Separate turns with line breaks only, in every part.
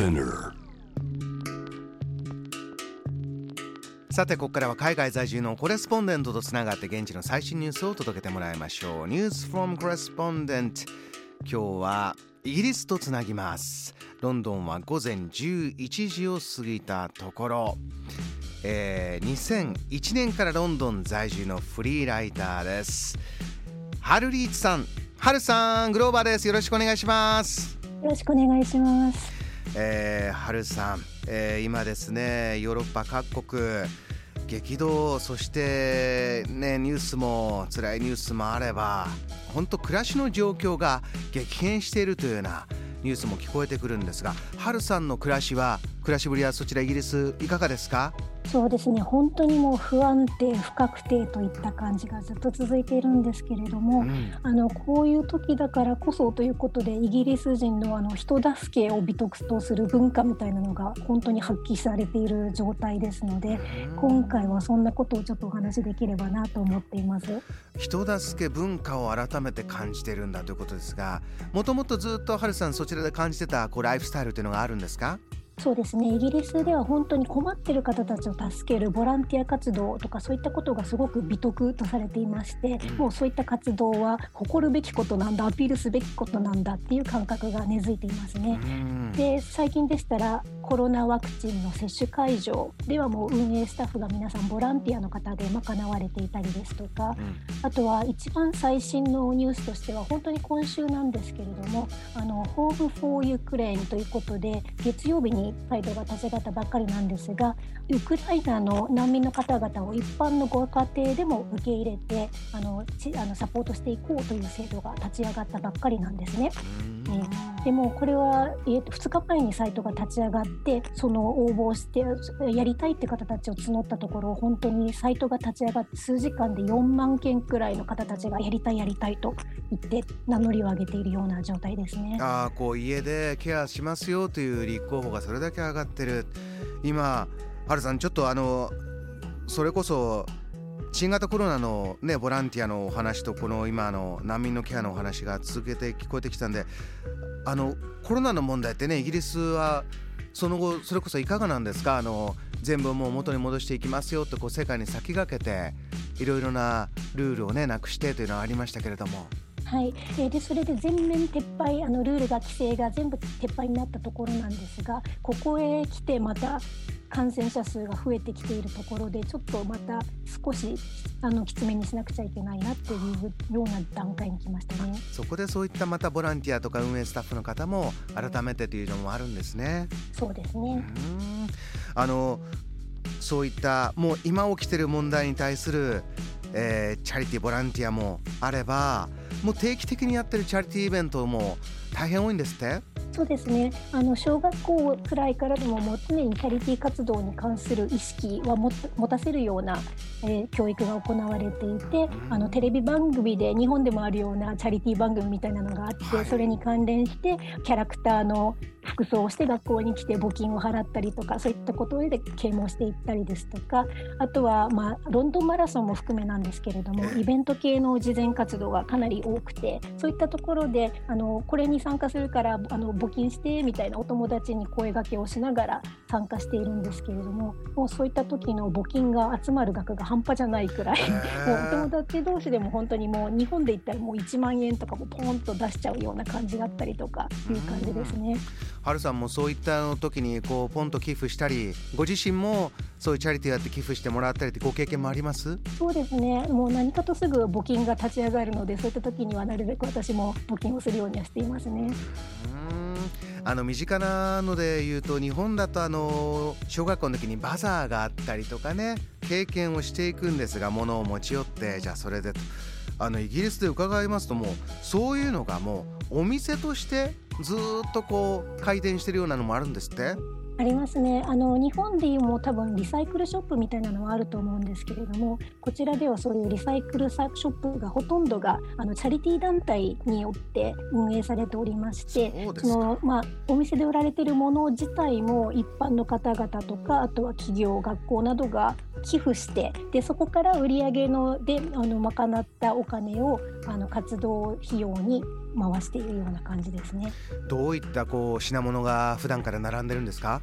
Spinner さてここからは海外在住のコレスポンデントとつながって現地の最新ニュースを届けてもらいましょう。ニュースフォームコレスポンデント今日はイギリスとつなぎます。ロンドンは午前11時を過ぎたところ、えー、2001年からロンドン在住のフリーライターです。ハルリーチさん。ハルさんグローバーです。よろしくお願いします。
よろしくお願いします
えー、春さん、えー、今ですねヨーロッパ各国激動そしてねニュースも辛いニュースもあれば本当暮らしの状況が激変しているというようなニュースも聞こえてくるんですが、春さんの暮らしは暮らしぶりはそちらイギリスいかがですか？
そうですね。本当にもう不安定不確定といった感じがずっと続いているんですけれども、うん、あのこういう時だからこそということでイギリス人のあの人助けを美徳とする文化みたいなのが本当に発揮されている状態ですので、うん、今回はそんなことをちょっとお話しできればなと思っています。
人助け文化を改めて感じてるんだということですがもともとずっとハルさんそちらで感じてたこうライフスタイルというのがあるんですか？
そうですね。イギリスでは本当に困ってる方たちを助けるボランティア活動とかそういったことがすごく美徳とされていまして、もうそういった活動は誇るべきことなんだアピールすべきことなんだっていう感覚が根付いていますね。で最近でしたらコロナワクチンの接種会場ではもう運営スタッフが皆さんボランティアの方で賄われていたりですとか、うん、あとは一番最新のニュースとしては本当に今週なんですけれどもあのホーム・フォー・ユクレーンということで月曜日にサイトが立ち上がったばっかりなんですがウクライナの難民の方々を一般のご家庭でも受け入れてあのちあのサポートしていこうという制度が立ち上がったばっかりなんですね。えでもこれは、えー、2日前にサイトが立ち上がってその応募してやりたいって方たちを募ったところ本当にサイトが立ち上がって数時間で4万件くらいの方たちがやりたいやりたいと言って名乗りを上げているような状態ですね。
あこう家でケアしますよという立候補がそれだけ上がってる今春さんちょっとあのそれこそ新型コロナの、ね、ボランティアのお話とこの今の難民のケアのお話が続けて聞こえてきたんであのコロナの問題ってねイギリスはその後それこそいかがなんですか？あの全部もう元に戻していきますよとこう世界に先駆けていろいろなルールをねなくしてというのはありましたけれども。
はい、えー、でそれで全面撤廃あのルールが規制が全部撤廃になったところなんですがここへ来てまた感染者数が増えてきているところでちょっとまた少しあのきつめにしなくちゃいけないなっていうような段階に来ましたね。
そこでそういったまたボランティアとか運営スタッフの方も改めてというのもあるんですね。
そうですね。
あのそういったもう今起きてる問題に対する、えー、チャリティーボランティアもあればもう定期的にやってるチャリティーイベントも大変多いんですって？
そうですね。あの小学校くらいからでももう常にチャリティー活動に関する意識は持たせるような、えー、教育が行われていて、あのテレビ番組で日本でもあるようなチャリティー番組みたいなのがあって、はい、それに関連してキャラクターの服装をして学校に来て募金を払ったりとかそういったことで啓蒙していったりですとかあとは、まあ、ロンドンマラソンも含めなんですけれどもイベント系の慈善活動がかなり多くてそういったところであのこれに参加するからあの募金してみたいなお友達に声がけをしながら参加しているんですけれどももうそういった時の募金が集まる額が半端じゃないくらい。もうお友達同士でも本当にもう日本で言ったらもう1万円とかもポンと出しちゃうような感じだったりとかいう感じですね。
はるさんもそういった時にこうポンと寄付したりご自身もそういうチャリティーやって寄付してもらったりってご経験もあります？
そうですね。もう何かとすぐ募金が立ち上がるのでそういった時にはなるべく私も募金をするようにはしていますね。
あの身近なので言うと日本だとあの小学校の時にバザーがあったりとかね経験をしていくんですが物を持ち寄ってじゃあそれでとあのイギリスで伺いますともうそういうのがもうお店としてずっとこう回転してるようなのもあるんですって？
ありますね。あの日本でいうも多分リサイクルショップみたいなのはあると思うんですけれどもこちらではそういうリサイクルショップがほとんどがあのチャリティー団体によって運営されておりましてその、まあ、お店で売られているもの自体も一般の方々とかあとは企業学校などが寄付してでそこから売り上げのであの賄ったお金をあの活動費用に回しているような感じですね。
どういったこう品物が普段から並んでるんですか？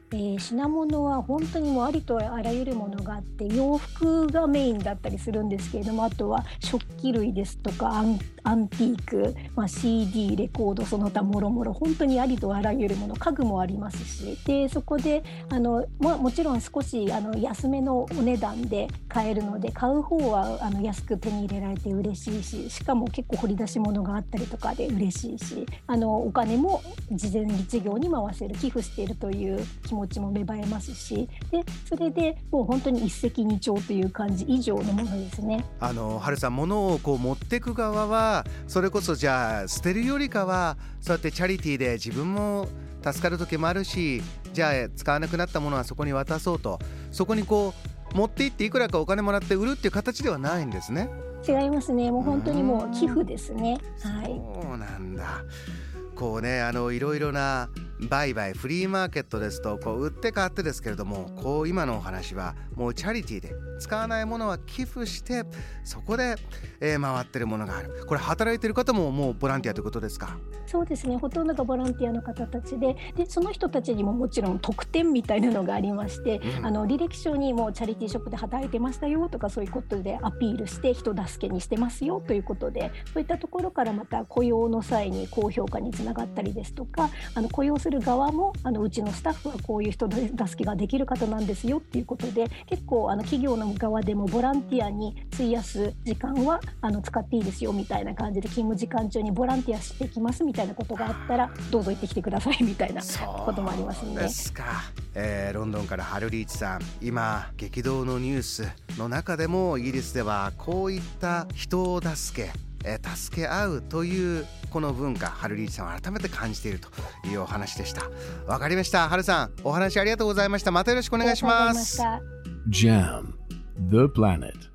えー、品物は本当にもうありとあらゆるものがあって洋服がメインだったりするんですけれどもあとは食器類ですとかアンアンティーク、まあ、CD レコードその他もろもろ本当にありとあらゆるもの家具もありますしでそこであの、まあ、もちろん少しあの安めのお値段で買えるので買う方はあの安く手に入れられて嬉しいししかも結構掘り出し物があったりとかで嬉しいしあのお金も事前に事業に回せる寄付しているという気持ちも芽生えますしでそれでもう本当に一石二鳥という感じ以上のものですね。
あの春さん物をこう持ってく側はそれこそじゃあ捨てるよりかはそうやってチャリティーで自分も助かる時もあるしじゃあ使わなくなったものはそこに渡そうとそこにこう持って行っていくらかお金もらって売るっていう形ではないんですね。
違いますねもう本当にもう寄付ですね。はい、
そうなんだこうねあのいろいろな売買フリーマーケットですとこう売って買ってですけれどもこう今のお話はもうチャリティーで使わないものは寄付してそこで、えー、回ってるものがある。これ働いてる方ももうボランティアということですか？
そうですね。ほとんどがボランティアの方たちででその人たちにももちろん特典みたいなのがありまして、うん、あの履歴書にもチャリティーショップで働いてましたよとかそういうことでアピールして人助けにしてますよということでそういったところからまた雇用の際に高評価につながったりですとかあの雇用する側もあのうちのスタッフはこういう人助けができる方なんですよっていうことで結構あの企業の側でもボランティアに費やす時間はあの使っていいですよみたいな感じで勤務時間中にボランティアしてきますみたいなことがあったらどうぞ行ってきてくださいみたいなこともありますね。
ですか、えー、ロンドンからハルリーチさん今激動のニュースの中でもイギリスではこういった人を助けえー、助け合うというこの文化ハルリーチさんは改めて感じているというお話でした。わかりました。ハルさんお話ありがとうございました。またよろしくお願いします。
JAM The Planet.